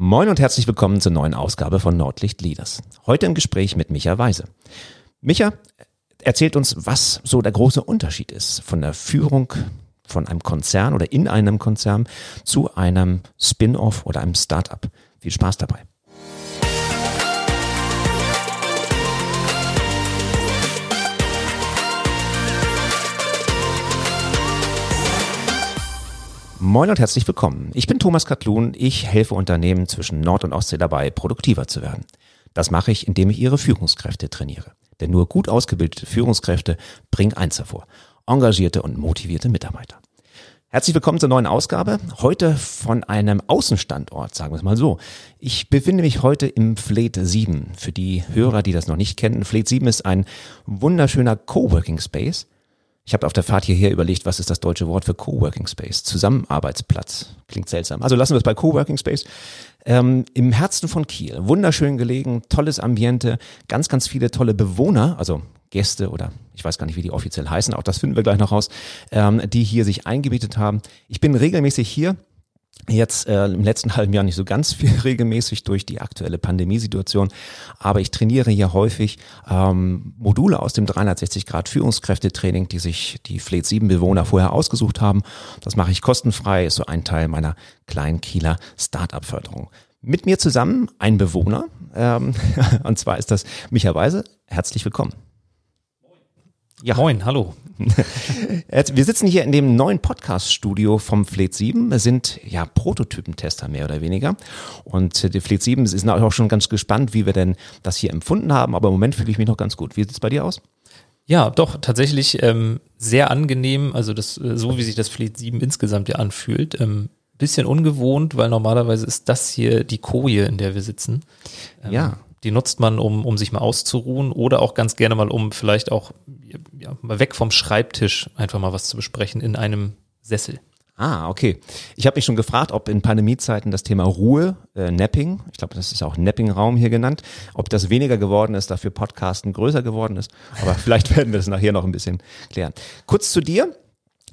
Moin und herzlich willkommen zur neuen Ausgabe von Nordlicht Leaders. Heute im Gespräch mit Micha Weise. Micha erzählt uns, was so der große Unterschied ist von der Führung von einem Konzern oder in einem Konzern zu einem Spin-off oder einem Startup. Viel Spaß dabei. Moin und herzlich willkommen. Ich bin Thomas Katlun. Ich helfe Unternehmen zwischen Nord- und Ostsee dabei, produktiver zu werden. Das mache ich, indem ich ihre Führungskräfte trainiere. Denn nur gut ausgebildete Führungskräfte bringen eins hervor. Engagierte und motivierte Mitarbeiter. Herzlich willkommen zur neuen Ausgabe. Heute von einem Außenstandort, sagen wir es mal so. Ich befinde mich heute im Fleet 7. Für die Hörer, die das noch nicht kennen, Fleet 7 ist ein wunderschöner Coworking Space ich habe auf der Fahrt hierher überlegt, was ist das deutsche Wort für Coworking Space? Zusammenarbeitsplatz. Klingt seltsam. Also lassen wir es bei Coworking Space. Ähm, Im Herzen von Kiel. Wunderschön gelegen, tolles Ambiente, ganz, ganz viele tolle Bewohner, also Gäste oder ich weiß gar nicht, wie die offiziell heißen, auch das finden wir gleich noch raus, ähm, die hier sich eingebietet haben. Ich bin regelmäßig hier Jetzt äh, im letzten halben Jahr nicht so ganz viel regelmäßig durch die aktuelle Pandemiesituation, aber ich trainiere hier häufig ähm, Module aus dem 360 Grad Führungskräftetraining, die sich die Fleet 7 Bewohner vorher ausgesucht haben. Das mache ich kostenfrei, ist so ein Teil meiner kleinen Kieler Startup-Förderung. Mit mir zusammen ein Bewohner, ähm, und zwar ist das Micha Weise. Herzlich willkommen. Ja. Moin, hallo. Wir sitzen hier in dem neuen Podcast-Studio vom Fleet 7. Wir sind ja Prototypentester mehr oder weniger. Und die Fleet 7 ist auch schon ganz gespannt, wie wir denn das hier empfunden haben. Aber im Moment fühle ich mich noch ganz gut. Wie sieht es bei dir aus? Ja, doch, tatsächlich ähm, sehr angenehm. Also das, äh, so wie sich das Fleet 7 insgesamt ja anfühlt. Ähm, bisschen ungewohnt, weil normalerweise ist das hier die Koje, in der wir sitzen. Ähm, ja. Die nutzt man, um, um sich mal auszuruhen oder auch ganz gerne mal, um vielleicht auch ja, mal weg vom Schreibtisch einfach mal was zu besprechen in einem Sessel. Ah, okay. Ich habe mich schon gefragt, ob in Pandemiezeiten das Thema Ruhe, äh, Napping, ich glaube, das ist auch Napping-Raum hier genannt, ob das weniger geworden ist, dafür Podcasten größer geworden ist. Aber vielleicht werden wir das nachher noch ein bisschen klären. Kurz zu dir.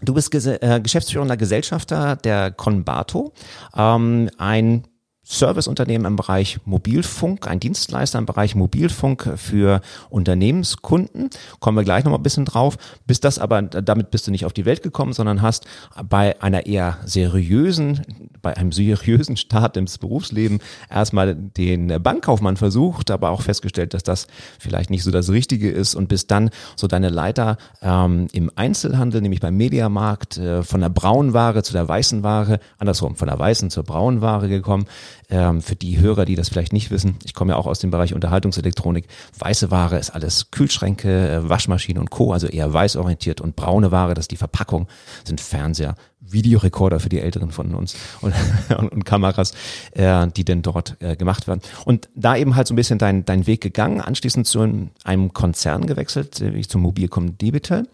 Du bist Ges äh, geschäftsführender Gesellschafter der Conbato, ähm, ein Serviceunternehmen im Bereich Mobilfunk, ein Dienstleister im Bereich Mobilfunk für Unternehmenskunden. Kommen wir gleich nochmal ein bisschen drauf. Bis das aber, damit bist du nicht auf die Welt gekommen, sondern hast bei einer eher seriösen, bei einem seriösen Start ins Berufsleben erstmal den Bankkaufmann versucht, aber auch festgestellt, dass das vielleicht nicht so das Richtige ist und bist dann so deine Leiter ähm, im Einzelhandel, nämlich beim Mediamarkt, äh, von der braunen Ware zu der weißen Ware, andersrum, von der weißen zur braunen Ware gekommen ähm, für die Hörer, die das vielleicht nicht wissen, ich komme ja auch aus dem Bereich Unterhaltungselektronik. Weiße Ware ist alles Kühlschränke, äh, Waschmaschinen und Co., also eher weißorientiert und braune Ware, das ist die Verpackung, sind Fernseher, Videorekorder für die Älteren von uns und, und, und Kameras, äh, die denn dort äh, gemacht werden. Und da eben halt so ein bisschen dein, dein Weg gegangen, anschließend zu einem Konzern gewechselt, äh, zum Mobilcom Debitel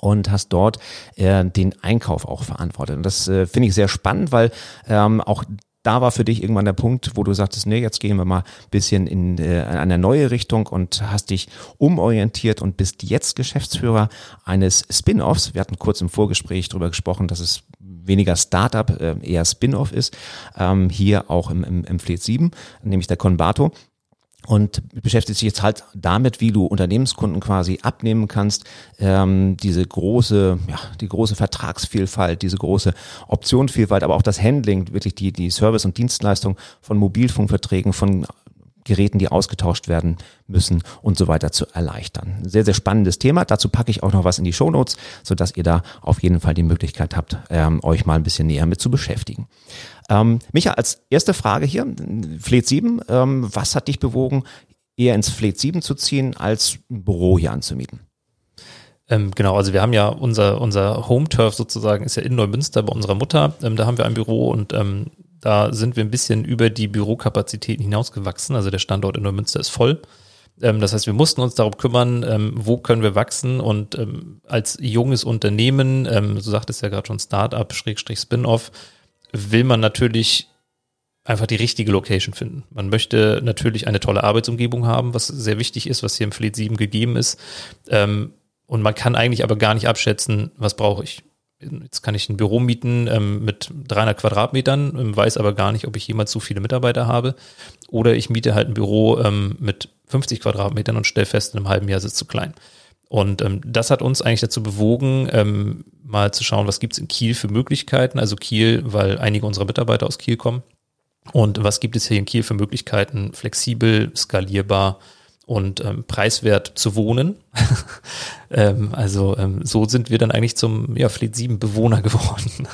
und hast dort äh, den Einkauf auch verantwortet. Und das äh, finde ich sehr spannend, weil ähm, auch da war für dich irgendwann der Punkt, wo du sagtest, nee, jetzt gehen wir mal ein bisschen in äh, eine neue Richtung und hast dich umorientiert und bist jetzt Geschäftsführer eines Spin-offs. Wir hatten kurz im Vorgespräch darüber gesprochen, dass es weniger Startup, äh, eher Spin-off ist, ähm, hier auch im, im, im Fleet 7, nämlich der Conbato und beschäftigt sich jetzt halt damit, wie du Unternehmenskunden quasi abnehmen kannst, ähm, diese große, ja, die große Vertragsvielfalt, diese große Optionsvielfalt, aber auch das Handling, wirklich die, die Service- und Dienstleistung von Mobilfunkverträgen, von Geräten, die ausgetauscht werden müssen und so weiter zu erleichtern. Sehr, sehr spannendes Thema. Dazu packe ich auch noch was in die Shownotes, sodass ihr da auf jeden Fall die Möglichkeit habt, ähm, euch mal ein bisschen näher mit zu beschäftigen. Ähm, Micha, als erste Frage hier, Fleet 7, ähm, was hat dich bewogen, eher ins Fleet 7 zu ziehen, als ein Büro hier anzumieten? Ähm, genau, also wir haben ja unser, unser Home-Turf sozusagen, ist ja in Neumünster bei unserer Mutter. Ähm, da haben wir ein Büro und ähm, da sind wir ein bisschen über die Bürokapazitäten hinausgewachsen. Also der Standort in Neumünster ist voll. Ähm, das heißt, wir mussten uns darum kümmern, ähm, wo können wir wachsen und ähm, als junges Unternehmen, so sagt es ja gerade schon Startup, Schrägstrich Spin-off, will man natürlich einfach die richtige Location finden. Man möchte natürlich eine tolle Arbeitsumgebung haben, was sehr wichtig ist, was hier im Fleet 7 gegeben ist. Und man kann eigentlich aber gar nicht abschätzen, was brauche ich. Jetzt kann ich ein Büro mieten ähm, mit 300 Quadratmetern, ähm, weiß aber gar nicht, ob ich jemals so viele Mitarbeiter habe. Oder ich miete halt ein Büro ähm, mit 50 Quadratmetern und stelle fest, in einem halben Jahr ist es zu klein. Und ähm, das hat uns eigentlich dazu bewogen, ähm, mal zu schauen, was gibt's in Kiel für Möglichkeiten. Also Kiel, weil einige unserer Mitarbeiter aus Kiel kommen. Und was gibt es hier in Kiel für Möglichkeiten, flexibel, skalierbar und ähm, preiswert zu wohnen? ähm, also ähm, so sind wir dann eigentlich zum ja, Fleet 7 Bewohner geworden.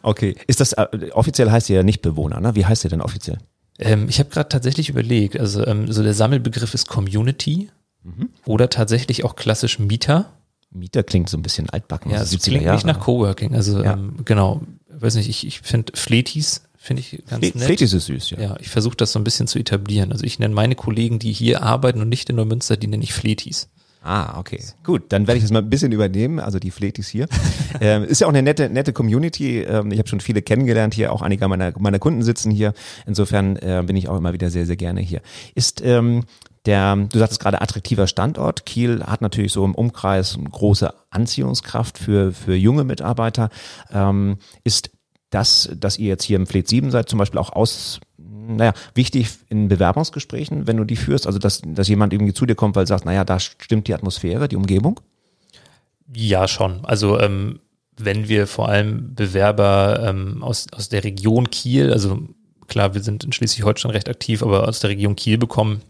Okay, ist das äh, offiziell heißt ihr ja nicht Bewohner, ne? Wie heißt ihr denn offiziell? Ähm, ich habe gerade tatsächlich überlegt, also ähm, so der Sammelbegriff ist Community mhm. oder tatsächlich auch klassisch Mieter. Mieter klingt so ein bisschen altbacken. Ja, es klingt Jahre. nicht nach Coworking. Also ja. ähm, genau, weiß nicht, ich, ich finde Fletis finde ich ganz Fle nett. Fletis ist süß, ja. Ja, ich versuche das so ein bisschen zu etablieren. Also ich nenne meine Kollegen, die hier arbeiten und nicht in Neumünster, die nenne ich Fletis. Ah, okay. Gut, dann werde ich das mal ein bisschen übernehmen, also die Fletis hier. ähm, ist ja auch eine nette, nette Community. Ähm, ich habe schon viele kennengelernt hier, auch einige meiner, meiner Kunden sitzen hier. Insofern äh, bin ich auch immer wieder sehr, sehr gerne hier. Ist ähm, der, du sagtest gerade attraktiver Standort. Kiel hat natürlich so im Umkreis eine große Anziehungskraft für, für junge Mitarbeiter. Ähm, ist das, dass ihr jetzt hier im Fleet 7 seid, zum Beispiel auch aus, naja, wichtig in Bewerbungsgesprächen, wenn du die führst, also dass, dass jemand irgendwie zu dir kommt, weil du sagst, naja, da stimmt die Atmosphäre, die Umgebung? Ja, schon. Also ähm, wenn wir vor allem Bewerber ähm, aus, aus der Region Kiel, also klar, wir sind in Schleswig-Holstein recht aktiv, aber aus der Region Kiel bekommen,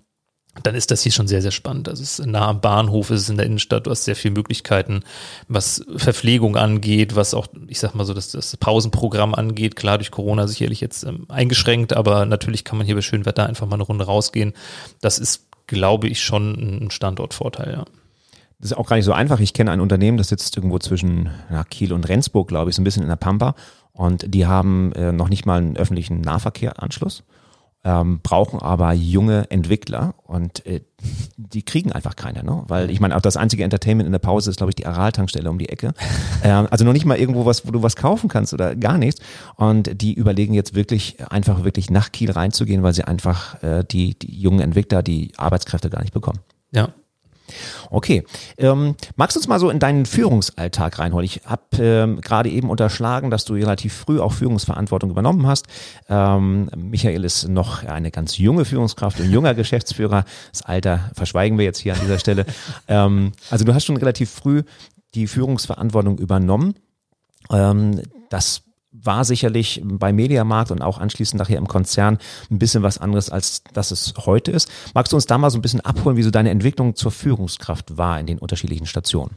dann ist das hier schon sehr, sehr spannend. Also es ist nah am Bahnhof, es ist in der Innenstadt, du hast sehr viele Möglichkeiten, was Verpflegung angeht, was auch, ich sag mal so, das, das Pausenprogramm angeht. Klar, durch Corona sicherlich jetzt ähm, eingeschränkt, aber natürlich kann man hier bei schönem Wetter einfach mal eine Runde rausgehen. Das ist, glaube ich, schon ein Standortvorteil, ja. Das ist auch gar nicht so einfach. Ich kenne ein Unternehmen, das sitzt irgendwo zwischen ja, Kiel und Rendsburg, glaube ich, so ein bisschen in der Pampa. Und die haben äh, noch nicht mal einen öffentlichen Nahverkehranschluss ähm, brauchen aber junge Entwickler und äh, die kriegen einfach keine, ne? Weil ich meine, auch das einzige Entertainment in der Pause ist, glaube ich, die Aral-Tankstelle um die Ecke. Ähm, also noch nicht mal irgendwo was, wo du was kaufen kannst oder gar nichts. Und die überlegen jetzt wirklich, einfach wirklich nach Kiel reinzugehen, weil sie einfach äh, die, die jungen Entwickler, die Arbeitskräfte gar nicht bekommen. Ja, Okay, ähm, magst du uns mal so in deinen Führungsalltag reinholen? Ich habe ähm, gerade eben unterschlagen, dass du relativ früh auch Führungsverantwortung übernommen hast. Ähm, Michael ist noch eine ganz junge Führungskraft, ein junger Geschäftsführer. Das Alter verschweigen wir jetzt hier an dieser Stelle. ähm, also du hast schon relativ früh die Führungsverantwortung übernommen. Ähm, das war sicherlich bei Mediamarkt und auch anschließend nachher im Konzern ein bisschen was anderes, als das es heute ist. Magst du uns da mal so ein bisschen abholen, wie so deine Entwicklung zur Führungskraft war in den unterschiedlichen Stationen?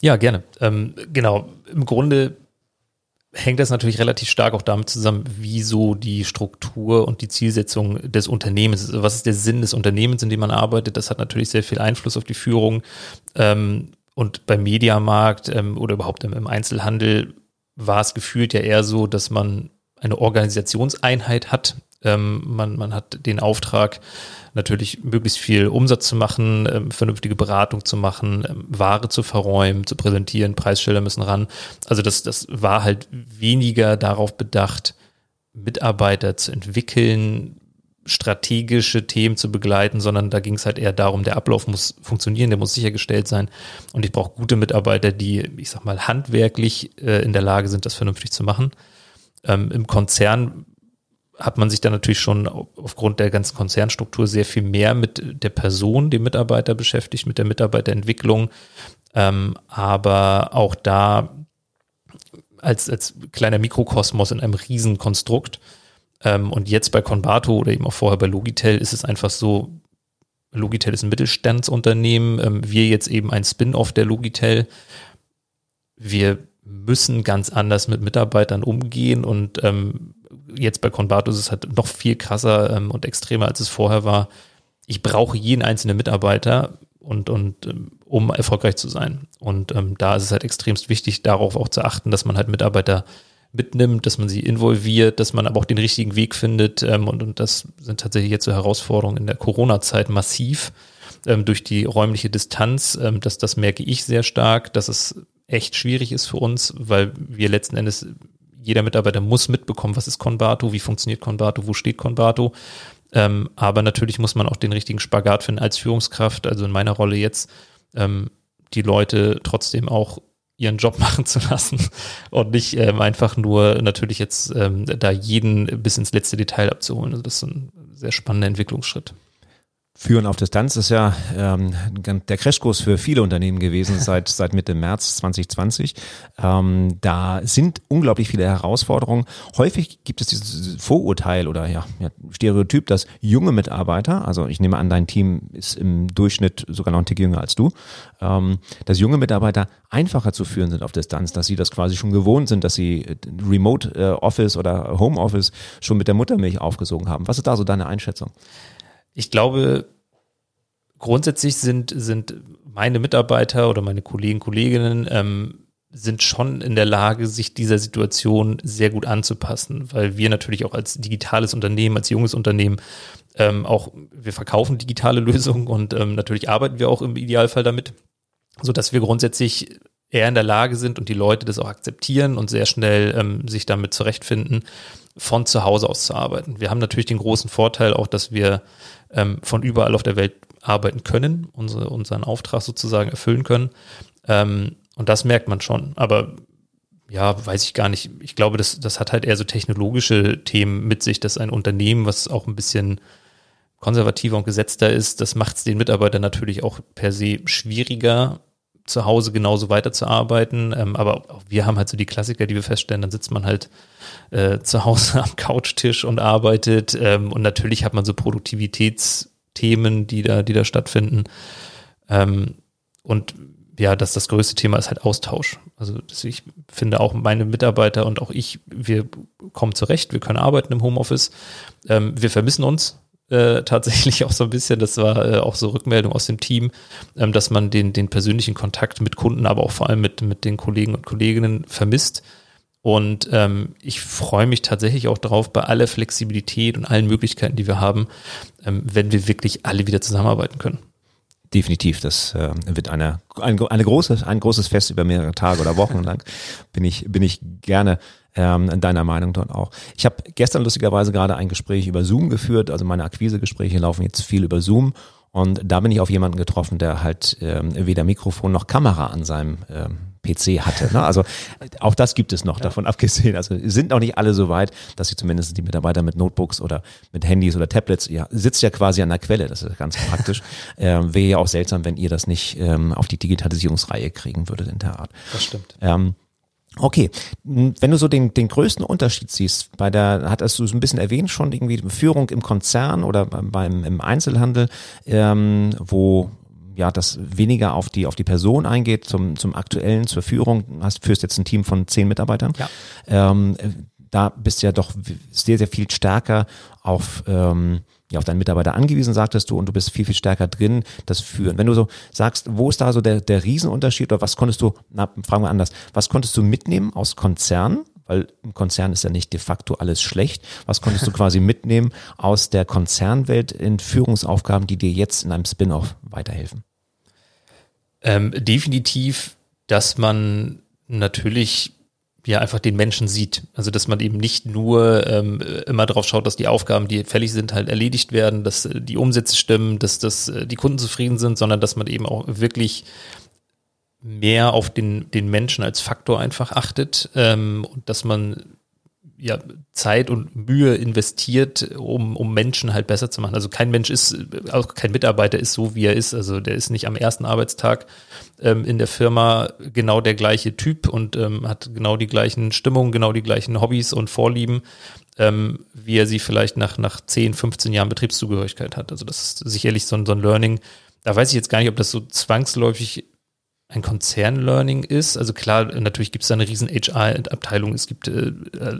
Ja, gerne. Ähm, genau. Im Grunde hängt das natürlich relativ stark auch damit zusammen, wie so die Struktur und die Zielsetzung des Unternehmens ist. Also was ist der Sinn des Unternehmens, in dem man arbeitet? Das hat natürlich sehr viel Einfluss auf die Führung. Ähm, und beim Mediamarkt ähm, oder überhaupt im Einzelhandel war es gefühlt ja eher so, dass man eine Organisationseinheit hat. Ähm, man, man hat den Auftrag, natürlich möglichst viel Umsatz zu machen, ähm, vernünftige Beratung zu machen, ähm, Ware zu verräumen, zu präsentieren, Preisschilder müssen ran. Also das, das war halt weniger darauf bedacht, Mitarbeiter zu entwickeln, strategische Themen zu begleiten, sondern da ging es halt eher darum, der Ablauf muss funktionieren, der muss sichergestellt sein und ich brauche gute Mitarbeiter, die, ich sag mal, handwerklich äh, in der Lage sind, das vernünftig zu machen. Ähm, Im Konzern hat man sich dann natürlich schon aufgrund der ganzen Konzernstruktur sehr viel mehr mit der Person, dem Mitarbeiter beschäftigt, mit der Mitarbeiterentwicklung. Ähm, aber auch da als, als kleiner Mikrokosmos in einem Riesenkonstrukt ähm, und jetzt bei Convato oder eben auch vorher bei Logitel ist es einfach so, Logitel ist ein Mittelstandsunternehmen, ähm, wir jetzt eben ein Spin-off der Logitel. Wir müssen ganz anders mit Mitarbeitern umgehen und ähm, jetzt bei Convato ist es halt noch viel krasser ähm, und extremer, als es vorher war. Ich brauche jeden einzelnen Mitarbeiter und, und ähm, um erfolgreich zu sein. Und ähm, da ist es halt extremst wichtig, darauf auch zu achten, dass man halt Mitarbeiter mitnimmt, dass man sie involviert, dass man aber auch den richtigen Weg findet. Ähm, und, und das sind tatsächlich jetzt so Herausforderungen in der Corona-Zeit massiv ähm, durch die räumliche Distanz. Ähm, das, das merke ich sehr stark, dass es echt schwierig ist für uns, weil wir letzten Endes, jeder Mitarbeiter muss mitbekommen, was ist Convato, wie funktioniert Convato, wo steht Convato. Ähm, aber natürlich muss man auch den richtigen Spagat finden als Führungskraft, also in meiner Rolle jetzt, ähm, die Leute trotzdem auch ihren Job machen zu lassen und nicht ähm, einfach nur natürlich jetzt ähm, da jeden bis ins letzte Detail abzuholen. Also das ist ein sehr spannender Entwicklungsschritt. Führen auf Distanz ist ja ähm, der Crashkurs für viele Unternehmen gewesen seit, seit Mitte März 2020. Ähm, da sind unglaublich viele Herausforderungen. Häufig gibt es dieses Vorurteil oder ja, ja, Stereotyp, dass junge Mitarbeiter, also ich nehme an, dein Team ist im Durchschnitt sogar noch ein Tick jünger als du, ähm, dass junge Mitarbeiter einfacher zu führen sind auf Distanz, dass sie das quasi schon gewohnt sind, dass sie Remote äh, Office oder Home Office schon mit der Muttermilch aufgesogen haben. Was ist da so deine Einschätzung? Ich glaube, grundsätzlich sind, sind meine Mitarbeiter oder meine Kollegen, Kolleginnen ähm, sind schon in der Lage, sich dieser Situation sehr gut anzupassen, weil wir natürlich auch als digitales Unternehmen, als junges Unternehmen ähm, auch, wir verkaufen digitale Lösungen und ähm, natürlich arbeiten wir auch im Idealfall damit, so dass wir grundsätzlich eher in der Lage sind und die Leute das auch akzeptieren und sehr schnell ähm, sich damit zurechtfinden, von zu Hause aus zu arbeiten. Wir haben natürlich den großen Vorteil auch, dass wir ähm, von überall auf der Welt arbeiten können, unsere, unseren Auftrag sozusagen erfüllen können. Ähm, und das merkt man schon. Aber ja, weiß ich gar nicht. Ich glaube, das, das hat halt eher so technologische Themen mit sich, dass ein Unternehmen, was auch ein bisschen konservativer und gesetzter ist, das macht es den Mitarbeitern natürlich auch per se schwieriger, zu Hause genauso weiterzuarbeiten. Ähm, aber auch wir haben halt so die Klassiker, die wir feststellen, dann sitzt man halt äh, zu Hause am Couchtisch und arbeitet. Ähm, und natürlich hat man so Produktivitätsthemen, die da, die da stattfinden. Ähm, und ja, das, das größte Thema ist halt Austausch. Also ich finde auch meine Mitarbeiter und auch ich, wir kommen zurecht, wir können arbeiten im Homeoffice. Ähm, wir vermissen uns äh, tatsächlich auch so ein bisschen, das war äh, auch so Rückmeldung aus dem Team, ähm, dass man den, den persönlichen Kontakt mit Kunden, aber auch vor allem mit, mit den Kollegen und Kolleginnen vermisst. Und ähm, ich freue mich tatsächlich auch darauf, bei aller Flexibilität und allen Möglichkeiten, die wir haben, ähm, wenn wir wirklich alle wieder zusammenarbeiten können. Definitiv, das äh, wird eine, ein, eine große, ein großes Fest über mehrere Tage oder Wochen lang. bin ich, bin ich gerne ähm, deiner Meinung dort auch. Ich habe gestern lustigerweise gerade ein Gespräch über Zoom geführt, also meine Akquisegespräche laufen jetzt viel über Zoom und da bin ich auf jemanden getroffen, der halt ähm, weder Mikrofon noch Kamera an seinem ähm, PC hatte. Ne? Also auch das gibt es noch, ja. davon abgesehen. Also sind noch nicht alle so weit, dass sie zumindest die Mitarbeiter mit Notebooks oder mit Handys oder Tablets, ja, sitzt ja quasi an der Quelle, das ist ganz praktisch. ähm, Wäre ja auch seltsam, wenn ihr das nicht ähm, auf die Digitalisierungsreihe kriegen würdet in der Art. Das stimmt. Ähm, Okay, wenn du so den, den größten Unterschied siehst, bei der, hattest du so ein bisschen erwähnt schon, irgendwie Führung im Konzern oder beim im Einzelhandel, ähm, wo ja das weniger auf die auf die Person eingeht, zum, zum aktuellen, zur Führung, hast führst jetzt ein Team von zehn Mitarbeitern. Ja. Ähm, da bist du ja doch sehr, sehr viel stärker auf ähm, ja, auf deinen Mitarbeiter angewiesen, sagtest du, und du bist viel, viel stärker drin, das Führen. Wenn du so sagst, wo ist da so der, der Riesenunterschied oder was konntest du, na, fragen wir anders, was konntest du mitnehmen aus Konzernen? Weil im Konzern ist ja nicht de facto alles schlecht. Was konntest du quasi mitnehmen aus der Konzernwelt in Führungsaufgaben, die dir jetzt in einem Spin-off weiterhelfen? Ähm, definitiv, dass man natürlich ja einfach den Menschen sieht. Also dass man eben nicht nur ähm, immer darauf schaut, dass die Aufgaben, die fällig sind, halt erledigt werden, dass äh, die Umsätze stimmen, dass, dass äh, die Kunden zufrieden sind, sondern dass man eben auch wirklich mehr auf den, den Menschen als Faktor einfach achtet ähm, und dass man ja, Zeit und Mühe investiert, um, um Menschen halt besser zu machen. Also kein Mensch ist, auch kein Mitarbeiter ist so, wie er ist. Also der ist nicht am ersten Arbeitstag ähm, in der Firma genau der gleiche Typ und ähm, hat genau die gleichen Stimmungen, genau die gleichen Hobbys und Vorlieben, ähm, wie er sie vielleicht nach, nach 10, 15 Jahren Betriebszugehörigkeit hat. Also das ist sicherlich so ein, so ein Learning. Da weiß ich jetzt gar nicht, ob das so zwangsläufig ein Konzern-Learning ist. Also klar, natürlich gibt es da eine riesen HR-Abteilung, es gibt äh,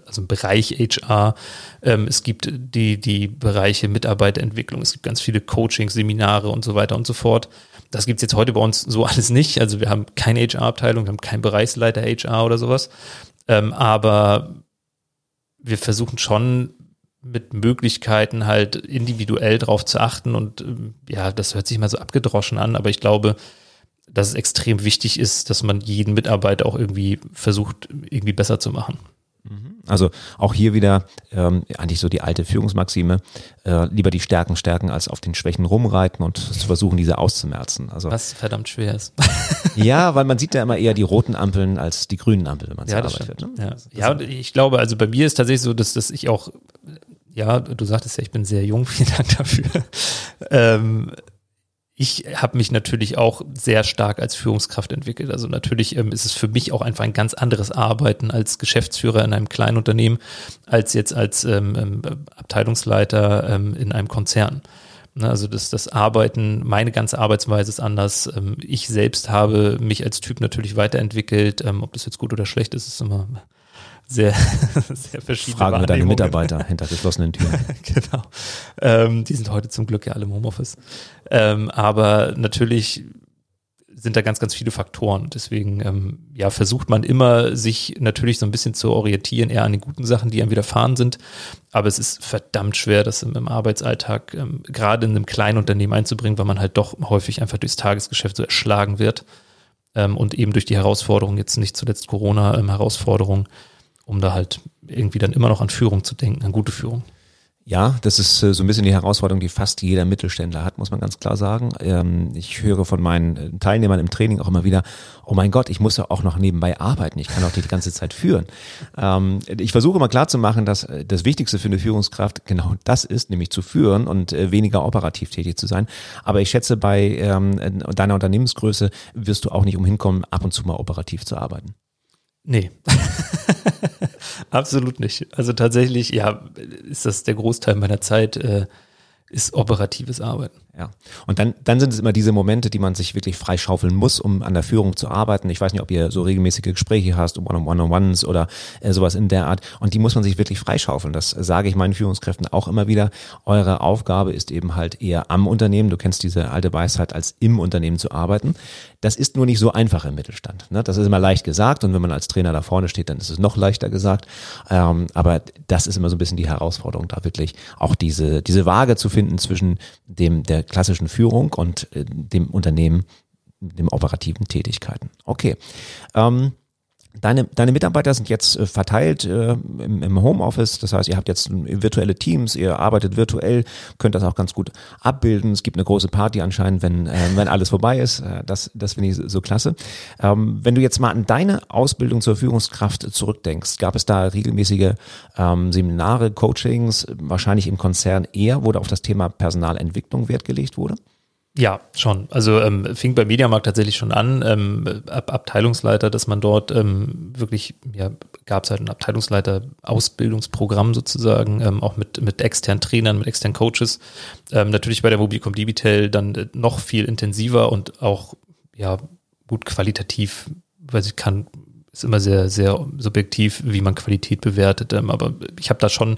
also einen Bereich HR, ähm, es gibt die, die Bereiche Mitarbeiterentwicklung, es gibt ganz viele Coachings, Seminare und so weiter und so fort. Das gibt's jetzt heute bei uns so alles nicht. Also wir haben keine HR-Abteilung, wir haben keinen Bereichsleiter HR oder sowas. Ähm, aber wir versuchen schon mit Möglichkeiten halt individuell drauf zu achten und ähm, ja, das hört sich mal so abgedroschen an, aber ich glaube, dass es extrem wichtig ist, dass man jeden Mitarbeiter auch irgendwie versucht, irgendwie besser zu machen. Mhm. Also auch hier wieder ähm, eigentlich so die alte Führungsmaxime, äh, lieber die Stärken stärken, als auf den Schwächen rumreiten und zu versuchen, diese auszumerzen. Also, Was verdammt schwer ist. ja, weil man sieht ja immer eher die roten Ampeln als die grünen Ampeln, wenn man ja, zur Arbeit fährt. Ne? Ja. ja, und ich glaube, also bei mir ist tatsächlich so, dass, dass ich auch, ja, du sagtest ja, ich bin sehr jung, vielen Dank dafür. Ähm, ich habe mich natürlich auch sehr stark als Führungskraft entwickelt. Also natürlich ähm, ist es für mich auch einfach ein ganz anderes Arbeiten als Geschäftsführer in einem kleinen Unternehmen, als jetzt als ähm, ähm Abteilungsleiter ähm, in einem Konzern. Ne, also das, das Arbeiten, meine ganze Arbeitsweise ist anders. Ähm, ich selbst habe mich als Typ natürlich weiterentwickelt. Ähm, ob das jetzt gut oder schlecht ist, ist immer sehr, sehr verschiedene Fragen wir deine Mitarbeiter hinter geschlossenen Türen. genau. Ähm, die sind heute zum Glück ja alle im Homeoffice. Ähm, aber natürlich sind da ganz, ganz viele Faktoren. Deswegen ähm, ja, versucht man immer, sich natürlich so ein bisschen zu orientieren, eher an den guten Sachen, die einem widerfahren sind. Aber es ist verdammt schwer, das im, im Arbeitsalltag ähm, gerade in einem kleinen Unternehmen einzubringen, weil man halt doch häufig einfach durchs Tagesgeschäft so erschlagen wird. Ähm, und eben durch die Herausforderung, jetzt nicht zuletzt Corona-Herausforderung, um da halt irgendwie dann immer noch an Führung zu denken, an gute Führung. Ja, das ist äh, so ein bisschen die Herausforderung, die fast jeder Mittelständler hat, muss man ganz klar sagen. Ähm, ich höre von meinen äh, Teilnehmern im Training auch immer wieder, oh mein Gott, ich muss ja auch noch nebenbei arbeiten, ich kann auch die ganze Zeit führen. Ähm, ich versuche immer klarzumachen, dass äh, das Wichtigste für eine Führungskraft genau das ist, nämlich zu führen und weniger operativ tätig zu sein. Aber ich schätze, bei ähm, deiner Unternehmensgröße wirst du auch nicht umhin kommen, ab und zu mal operativ zu arbeiten. Nee. Absolut nicht. Also tatsächlich, ja, ist das der Großteil meiner Zeit, äh, ist operatives Arbeiten. Ja. Und dann, dann sind es immer diese Momente, die man sich wirklich freischaufeln muss, um an der Führung zu arbeiten. Ich weiß nicht, ob ihr so regelmäßige Gespräche hast, One-on-One-on-Ones oder äh, sowas in der Art. Und die muss man sich wirklich freischaufeln. Das sage ich meinen Führungskräften auch immer wieder. Eure Aufgabe ist eben halt eher am Unternehmen. Du kennst diese alte Weisheit, als im Unternehmen zu arbeiten. Das ist nur nicht so einfach im Mittelstand. Ne? Das ist immer leicht gesagt. Und wenn man als Trainer da vorne steht, dann ist es noch leichter gesagt. Ähm, aber das ist immer so ein bisschen die Herausforderung, da wirklich auch diese, diese Waage zu finden zwischen dem, der klassischen Führung und äh, dem Unternehmen, dem operativen Tätigkeiten. Okay. Ähm, Deine, deine Mitarbeiter sind jetzt äh, verteilt äh, im, im Homeoffice, das heißt, ihr habt jetzt virtuelle Teams, ihr arbeitet virtuell, könnt das auch ganz gut abbilden. Es gibt eine große Party anscheinend, wenn, äh, wenn alles vorbei ist. Äh, das das finde ich so klasse. Ähm, wenn du jetzt mal an deine Ausbildung zur Führungskraft zurückdenkst, gab es da regelmäßige ähm, Seminare, Coachings, wahrscheinlich im Konzern eher, wo da auf das Thema Personalentwicklung Wert gelegt wurde? Ja, schon. Also ähm, fing bei Mediamarkt tatsächlich schon an, ähm, Ab Abteilungsleiter, dass man dort ähm, wirklich, ja, gab es halt ein Abteilungsleiter-Ausbildungsprogramm sozusagen, ähm, auch mit, mit externen Trainern, mit externen Coaches. Ähm, natürlich bei der Mobilcom Digital dann äh, noch viel intensiver und auch, ja, gut qualitativ, weil ich kann, ist immer sehr, sehr subjektiv, wie man Qualität bewertet. Ähm, aber ich habe da schon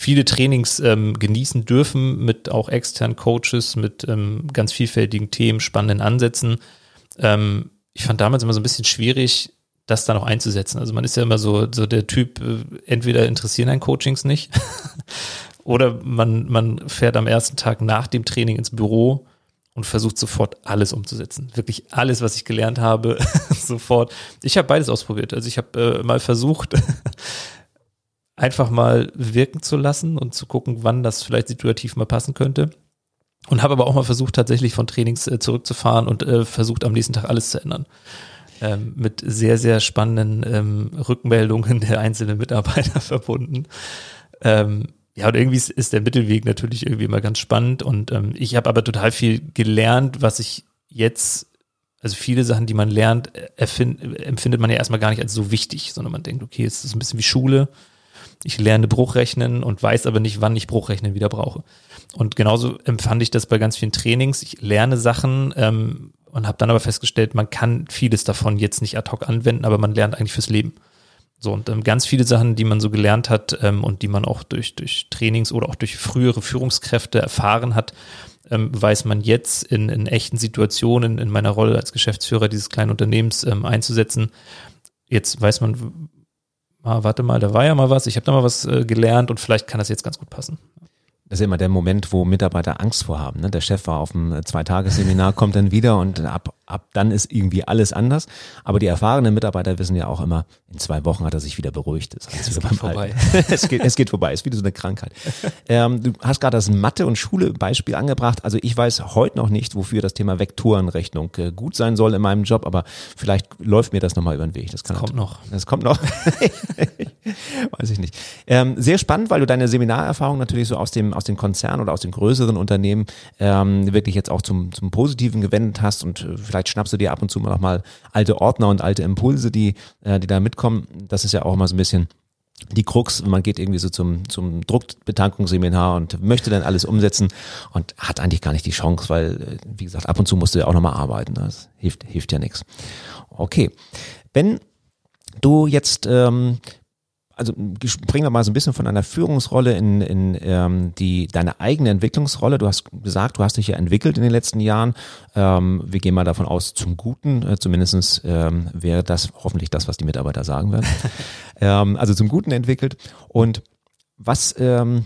viele Trainings ähm, genießen dürfen mit auch externen Coaches, mit ähm, ganz vielfältigen Themen, spannenden Ansätzen. Ähm, ich fand damals immer so ein bisschen schwierig, das dann auch einzusetzen. Also man ist ja immer so, so der Typ, äh, entweder interessieren einen Coachings nicht oder man, man fährt am ersten Tag nach dem Training ins Büro und versucht sofort alles umzusetzen. Wirklich alles, was ich gelernt habe, sofort. Ich habe beides ausprobiert. Also ich habe äh, mal versucht, einfach mal wirken zu lassen und zu gucken, wann das vielleicht situativ mal passen könnte. Und habe aber auch mal versucht, tatsächlich von Trainings äh, zurückzufahren und äh, versucht, am nächsten Tag alles zu ändern. Ähm, mit sehr, sehr spannenden ähm, Rückmeldungen der einzelnen Mitarbeiter verbunden. Ähm, ja, und irgendwie ist, ist, der Mittelweg natürlich irgendwie immer ganz spannend. Und ähm, ich habe aber total viel gelernt, was ich jetzt, also viele Sachen, die man lernt, äh, erfind, empfindet man ja erstmal gar nicht als so wichtig, sondern man denkt, okay, es ist ein bisschen wie Schule ich lerne Bruchrechnen und weiß aber nicht, wann ich Bruchrechnen wieder brauche. Und genauso empfand ich das bei ganz vielen Trainings. Ich lerne Sachen ähm, und habe dann aber festgestellt, man kann vieles davon jetzt nicht ad hoc anwenden, aber man lernt eigentlich fürs Leben. So, und ähm, ganz viele Sachen, die man so gelernt hat ähm, und die man auch durch, durch Trainings oder auch durch frühere Führungskräfte erfahren hat, ähm, weiß man jetzt in, in echten Situationen in meiner Rolle als Geschäftsführer dieses kleinen Unternehmens ähm, einzusetzen. Jetzt weiß man, ah, warte mal, da war ja mal was, ich habe da mal was äh, gelernt und vielleicht kann das jetzt ganz gut passen. Das ist immer der Moment, wo Mitarbeiter Angst vorhaben. Ne? Der Chef war auf dem Zweitagesseminar, kommt dann wieder und ab ab dann ist irgendwie alles anders. Aber die erfahrenen Mitarbeiter wissen ja auch immer, in zwei Wochen hat er sich wieder beruhigt. Ist alles Es geht vorbei. Es, geht, es geht vorbei, ist wieder so eine Krankheit. Ähm, du hast gerade das Mathe- und Schule-Beispiel angebracht. Also ich weiß heute noch nicht, wofür das Thema Vektorenrechnung äh, gut sein soll in meinem Job, aber vielleicht läuft mir das nochmal über den Weg. Das kann Kommt noch. das kommt noch. Weiß ich nicht. Ähm, sehr spannend, weil du deine Seminarerfahrung natürlich so aus dem, aus den Konzernen oder aus den größeren Unternehmen ähm, wirklich jetzt auch zum, zum Positiven gewendet hast und äh, vielleicht schnappst du dir ab und zu mal noch mal alte Ordner und alte Impulse, die, äh, die da mitkommen. Das ist ja auch immer so ein bisschen die Krux, man geht irgendwie so zum, zum Druckbetankungsseminar und möchte dann alles umsetzen und hat eigentlich gar nicht die Chance, weil, äh, wie gesagt, ab und zu musst du ja auch nochmal arbeiten. Das hilft, hilft ja nichts. Okay. Wenn du jetzt, ähm, also springen wir mal so ein bisschen von deiner Führungsrolle in, in ähm, die deine eigene Entwicklungsrolle. Du hast gesagt, du hast dich ja entwickelt in den letzten Jahren. Ähm, wir gehen mal davon aus, zum Guten. Äh, zumindest ähm, wäre das hoffentlich das, was die Mitarbeiter sagen werden. ähm, also zum Guten entwickelt. Und was ähm,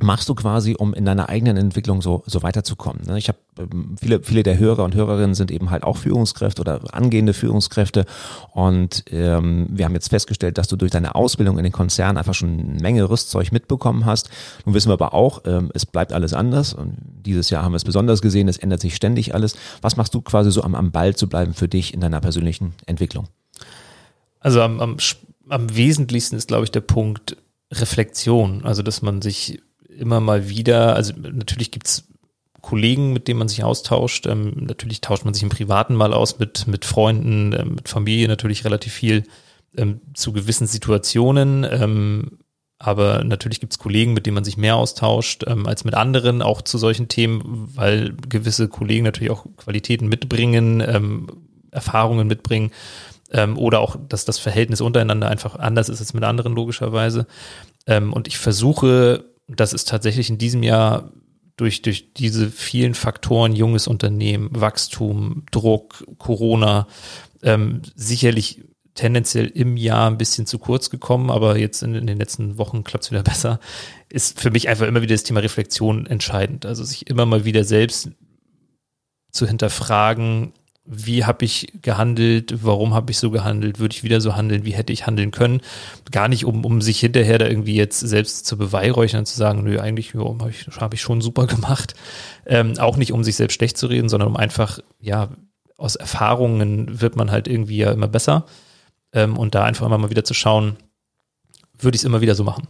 machst du quasi, um in deiner eigenen Entwicklung so, so weiterzukommen? ne? Ich habe ähm, viele, viele der Hörer und Hörerinnen sind eben halt auch Führungskräfte oder angehende Führungskräfte. Und ähm, wir haben jetzt festgestellt, dass du durch deine Ausbildung in den Konzernen einfach schon eine Menge Rüstzeug mitbekommen hast. Nun wissen wir aber auch, ähm, es bleibt alles anders. Und dieses Jahr haben wir es besonders gesehen, es ändert sich ständig alles. Was machst du quasi so am, am Ball zu bleiben für dich in deiner persönlichen Entwicklung? Also am, am, am wesentlichsten ist, glaube ich, der Punkt Reflexion. Also, dass man sich immer mal wieder, also natürlich gibt's Kollegen, mit denen man sich austauscht. Ähm, natürlich tauscht man sich im Privaten mal aus mit, mit Freunden, ähm, mit Familie natürlich relativ viel ähm, zu gewissen Situationen. Ähm, aber natürlich gibt's Kollegen, mit denen man sich mehr austauscht ähm, als mit anderen, auch zu solchen Themen, weil gewisse Kollegen natürlich auch Qualitäten mitbringen, ähm, Erfahrungen mitbringen oder auch, dass das Verhältnis untereinander einfach anders ist als mit anderen logischerweise. Und ich versuche, das ist tatsächlich in diesem Jahr durch, durch diese vielen Faktoren, junges Unternehmen, Wachstum, Druck, Corona, ähm, sicherlich tendenziell im Jahr ein bisschen zu kurz gekommen, aber jetzt in, in den letzten Wochen klappt es wieder besser, ist für mich einfach immer wieder das Thema Reflexion entscheidend. Also sich immer mal wieder selbst zu hinterfragen, wie habe ich gehandelt, warum habe ich so gehandelt, würde ich wieder so handeln, wie hätte ich handeln können. Gar nicht, um, um sich hinterher da irgendwie jetzt selbst zu beweihräuchern und zu sagen, nö, eigentlich habe ich, hab ich schon super gemacht. Ähm, auch nicht, um sich selbst schlecht zu reden, sondern um einfach, ja, aus Erfahrungen wird man halt irgendwie ja immer besser. Ähm, und da einfach immer mal wieder zu schauen, würde ich es immer wieder so machen.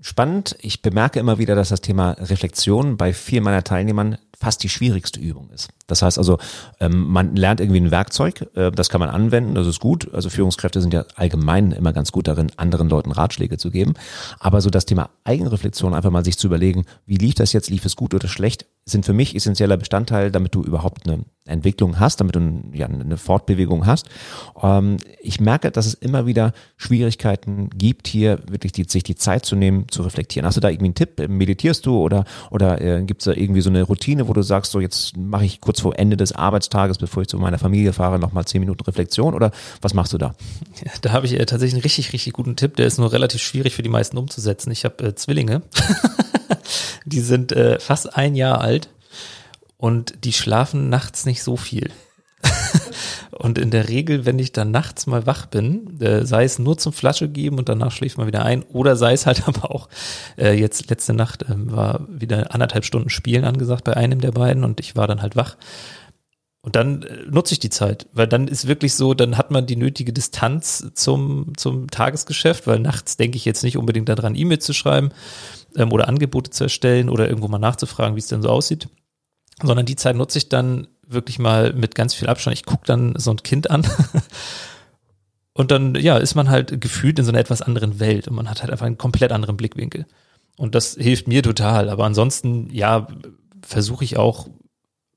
Spannend. Ich bemerke immer wieder, dass das Thema Reflexion bei vielen meiner Teilnehmern fast die schwierigste Übung ist. Das heißt also, ähm, man lernt irgendwie ein Werkzeug, äh, das kann man anwenden, das ist gut. Also Führungskräfte sind ja allgemein immer ganz gut darin, anderen Leuten Ratschläge zu geben. Aber so das Thema Eigenreflexion, einfach mal sich zu überlegen, wie lief das jetzt, lief es gut oder schlecht, sind für mich essentieller Bestandteil, damit du überhaupt eine Entwicklung hast, damit du ja, eine Fortbewegung hast. Ähm, ich merke, dass es immer wieder Schwierigkeiten gibt, hier wirklich die, sich die Zeit zu nehmen, zu reflektieren. Hast du da irgendwie einen Tipp? Meditierst du oder, oder äh, gibt es da irgendwie so eine Routine, wo du sagst, so jetzt mache ich kurz vor Ende des Arbeitstages, bevor ich zu meiner Familie fahre, nochmal zehn Minuten Reflexion oder was machst du da? Da habe ich äh, tatsächlich einen richtig, richtig guten Tipp, der ist nur relativ schwierig für die meisten umzusetzen. Ich habe äh, Zwillinge, die sind äh, fast ein Jahr alt und die schlafen nachts nicht so viel. Und in der Regel, wenn ich dann nachts mal wach bin, äh, sei es nur zum Flasche geben und danach schläft man wieder ein, oder sei es halt aber auch, äh, jetzt letzte Nacht ähm, war wieder anderthalb Stunden Spielen angesagt bei einem der beiden und ich war dann halt wach. Und dann äh, nutze ich die Zeit, weil dann ist wirklich so, dann hat man die nötige Distanz zum, zum Tagesgeschäft, weil nachts denke ich jetzt nicht unbedingt daran, E-Mail zu schreiben ähm, oder Angebote zu erstellen oder irgendwo mal nachzufragen, wie es denn so aussieht, sondern die Zeit nutze ich dann wirklich mal mit ganz viel Abstand. Ich gucke dann so ein Kind an und dann, ja, ist man halt gefühlt in so einer etwas anderen Welt und man hat halt einfach einen komplett anderen Blickwinkel. Und das hilft mir total. Aber ansonsten, ja, versuche ich auch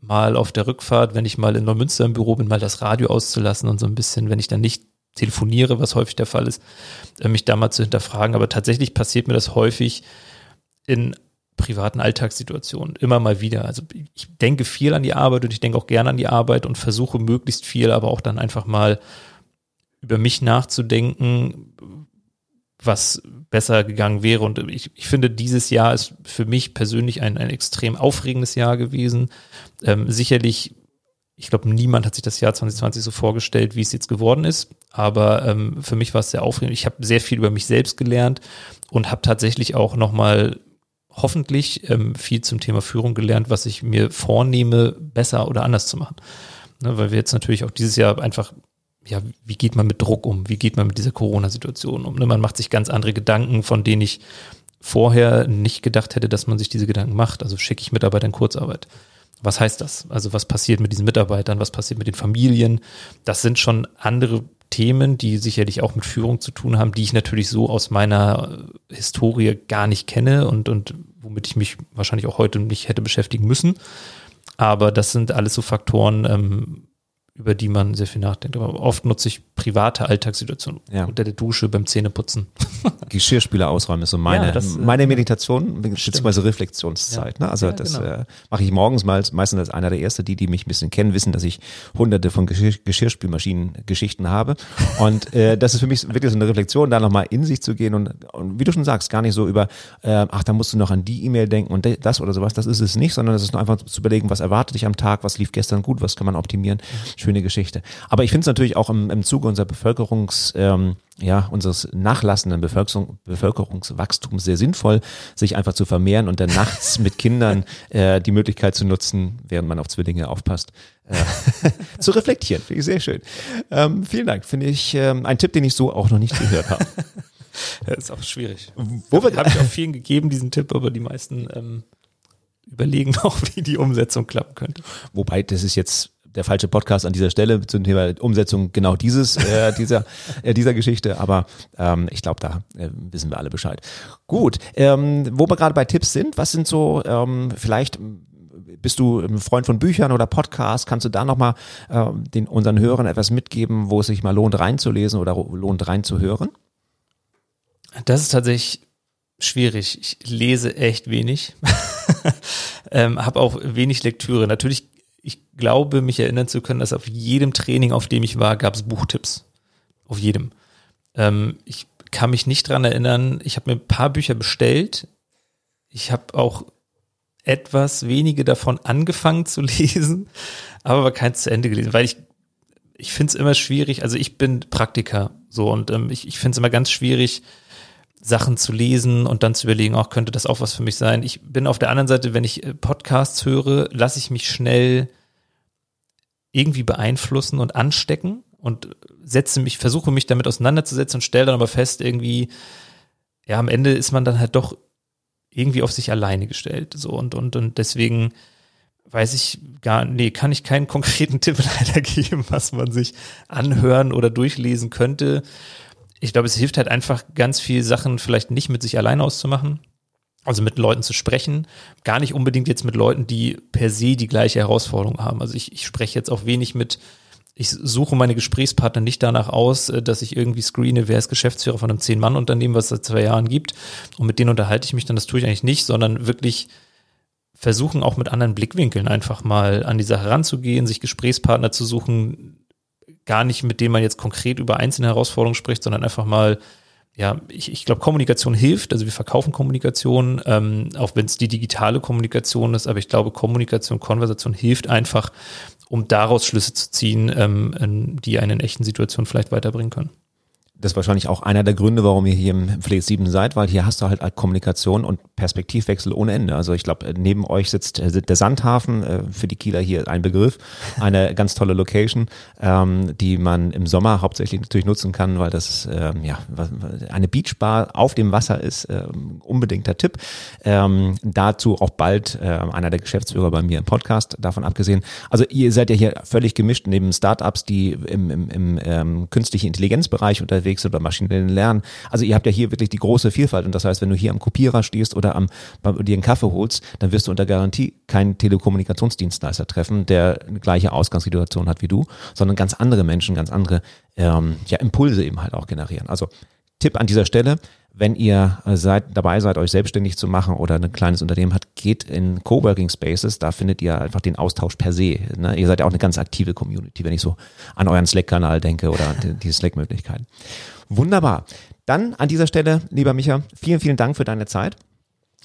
mal auf der Rückfahrt, wenn ich mal in Neumünster im Büro bin, mal das Radio auszulassen und so ein bisschen, wenn ich dann nicht telefoniere, was häufig der Fall ist, äh, mich da mal zu hinterfragen. Aber tatsächlich passiert mir das häufig in privaten Alltagssituationen immer mal wieder. Also ich denke viel an die Arbeit und ich denke auch gerne an die Arbeit und versuche möglichst viel, aber auch dann einfach mal über mich nachzudenken, was besser gegangen wäre. Und ich, ich finde, dieses Jahr ist für mich persönlich ein, ein extrem aufregendes Jahr gewesen. Ähm, sicherlich ich glaube, niemand hat sich das Jahr 2020 so vorgestellt, wie es jetzt geworden ist. Aber ähm, für mich war es sehr aufregend. Ich habe sehr viel über mich selbst gelernt und habe tatsächlich auch nochmal hoffentlich ähm, viel zum Thema Führung gelernt, was ich mir vornehme, besser oder anders zu machen. Ne, weil wir jetzt natürlich auch dieses Jahr einfach, ja, wie geht man mit Druck um? Wie geht man mit dieser Corona-Situation um? Ne, man macht sich ganz andere Gedanken, von denen ich vorher nicht gedacht hätte, dass man sich diese Gedanken macht. Also schicke ich Mitarbeiter in Kurzarbeit. Was heißt das? Also was passiert mit diesen Mitarbeitern? Was passiert mit den Familien? Das sind schon andere Themen, die sicherlich auch mit Führung zu tun haben, die ich natürlich so aus meiner Historie gar nicht kenne und, und womit ich mich wahrscheinlich auch heute nicht hätte beschäftigen müssen. Aber das sind alles so Faktoren, ähm, über die man sehr viel nachdenkt. Aber oft nutze ich private Alltagssituationen ja. unter der Dusche beim Zähneputzen. Geschirrspüler ausräumen ist so meine, ja, das, meine Meditation beziehungsweise Reflexionszeit. Ja. Ne? Also das genau. äh, mache ich morgens mal, meistens als einer der Ersten, die, die mich ein bisschen kennen, wissen, dass ich hunderte von Geschirr, Geschirrspülmaschinen Geschichten habe. Und äh, das ist für mich wirklich so eine Reflexion, da nochmal in sich zu gehen und, und wie du schon sagst, gar nicht so über, äh, ach, da musst du noch an die E-Mail denken und das oder sowas, das ist es nicht, sondern es ist nur einfach zu überlegen, was erwartet dich am Tag, was lief gestern gut, was kann man optimieren. Mhm schöne Geschichte. Aber ich finde es natürlich auch im, im Zuge unserer Bevölkerungs, ähm, ja, unseres nachlassenden Bevölkerung, Bevölkerungswachstums sehr sinnvoll, sich einfach zu vermehren und dann nachts mit Kindern äh, die Möglichkeit zu nutzen, während man auf Zwillinge aufpasst, äh, zu reflektieren. Finde ich sehr schön. Ähm, vielen Dank. Finde ich ähm, ein Tipp, den ich so auch noch nicht gehört habe. Das ist auch schwierig. Wo wir habe ich auch vielen gegeben, diesen Tipp, aber die meisten ähm, überlegen auch, wie die Umsetzung klappen könnte. Wobei, das ist jetzt der falsche Podcast an dieser Stelle zum Thema Umsetzung genau dieses äh, dieser äh, dieser Geschichte, aber ähm, ich glaube, da äh, wissen wir alle Bescheid. Gut, ähm, wo wir gerade bei Tipps sind, was sind so ähm, vielleicht bist du ein Freund von Büchern oder Podcasts? Kannst du da nochmal äh, den unseren Hörern etwas mitgeben, wo es sich mal lohnt reinzulesen oder lohnt reinzuhören? Das ist tatsächlich schwierig. Ich lese echt wenig, ähm, habe auch wenig Lektüre. Natürlich ich glaube, mich erinnern zu können, dass auf jedem Training, auf dem ich war, gab es Buchtipps. Auf jedem. Ähm, ich kann mich nicht dran erinnern. Ich habe mir ein paar Bücher bestellt. Ich habe auch etwas wenige davon angefangen zu lesen, aber keins zu Ende gelesen, weil ich ich finde es immer schwierig. Also ich bin Praktiker so und ähm, ich, ich finde es immer ganz schwierig, Sachen zu lesen und dann zu überlegen, auch könnte das auch was für mich sein. Ich bin auf der anderen Seite, wenn ich äh, Podcasts höre, lasse ich mich schnell irgendwie beeinflussen und anstecken und setze mich, versuche mich damit auseinanderzusetzen und stelle dann aber fest, irgendwie, ja, am Ende ist man dann halt doch irgendwie auf sich alleine gestellt. So und, und, und deswegen weiß ich gar, nee, kann ich keinen konkreten Tipp leider geben, was man sich anhören oder durchlesen könnte ich glaube, es hilft halt einfach ganz viel Sachen vielleicht nicht mit sich alleine auszumachen. Also mit Leuten zu sprechen, gar nicht unbedingt jetzt mit Leuten, die per se die gleiche Herausforderung haben. Also ich, ich spreche jetzt auch wenig mit, ich suche meine Gesprächspartner nicht danach aus, äh, dass ich irgendwie screene, wer ist Geschäftsführer von einem Zehn-Mann-Unternehmen, was es seit zwei Jahren gibt. Und mit denen unterhalte ich mich dann, das tue ich eigentlich nicht, sondern wirklich versuchen auch mit anderen Blickwinkeln einfach mal an die Sache ranzugehen, sich Gesprächspartner zu suchen, gar nicht, mit dem man jetzt konkret über einzelne Herausforderungen spricht, sondern einfach mal, ja, ich, ich glaube, Kommunikation hilft. Also wir verkaufen Kommunikation, ähm, auch wenn es die digitale Kommunikation ist, aber ich glaube, Kommunikation, Konversation hilft einfach, um daraus Schlüsse zu ziehen, ähm, die einen in echten Situationen vielleicht weiterbringen können das ist wahrscheinlich auch einer der Gründe, warum ihr hier im Pflege 7 seid, weil hier hast du halt Kommunikation und Perspektivwechsel ohne Ende. Also ich glaube, neben euch sitzt äh, der Sandhafen, äh, für die Kieler hier ein Begriff, eine ganz tolle Location, ähm, die man im Sommer hauptsächlich natürlich nutzen kann, weil das ähm, ja eine Beachbar auf dem Wasser ist, ähm, unbedingter Tipp. dazu auch bald einer der Geschäftsführer bei mir im Podcast, davon abgesehen. Also ihr seid ja hier völlig gemischt neben Startups, die im, im, im künstlichen Intelligenzbereich unterwegs unterwegs oder maschinellen Lernen. Also ihr habt ja hier wirklich die große Vielfalt und das heißt, wenn du hier am Kopierer stehst oder am, dir einen Kaffee holst, dann wirst du unter Garantie keinen Telekommunikationsdienstleister treffen, der eine gleiche Ausgangssituation hat wie du, sondern ganz andere Menschen, ganz andere ähm, ja, Impulse eben halt auch generieren. Also Tipp an dieser Stelle, wenn ihr seid, dabei seid, euch selbstständig zu machen oder ein kleines Unternehmen habt, geht in Coworking Spaces, da findet ihr einfach den Austausch per se. Ne? Ihr seid ja auch eine ganz aktive Community, wenn ich so an euren Slack-Kanal denke oder die Slack-Möglichkeiten. Wunderbar. Dann an dieser Stelle, lieber Micha, vielen, vielen Dank für deine Zeit.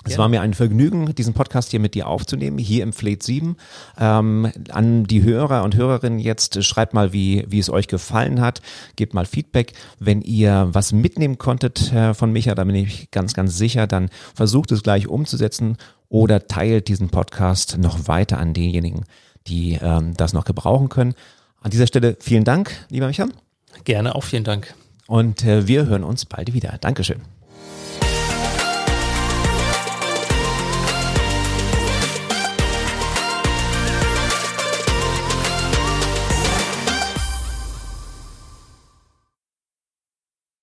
Es war mir ein Vergnügen, diesen Podcast hier mit dir aufzunehmen, hier im Fleet 7. Ähm, an die Hörer und Hörerinnen jetzt, schreibt mal, wie, wie es euch gefallen hat. Gebt mal Feedback. Wenn ihr was mitnehmen konntet äh, von Micha, da bin ich ganz, ganz sicher, dann versucht es gleich umzusetzen oder teilt diesen Podcast noch weiter an diejenigen, die ähm, das noch gebrauchen können. An dieser Stelle vielen Dank, lieber Micha. Gerne, auch vielen Dank. Und äh, wir hören uns bald wieder. Dankeschön.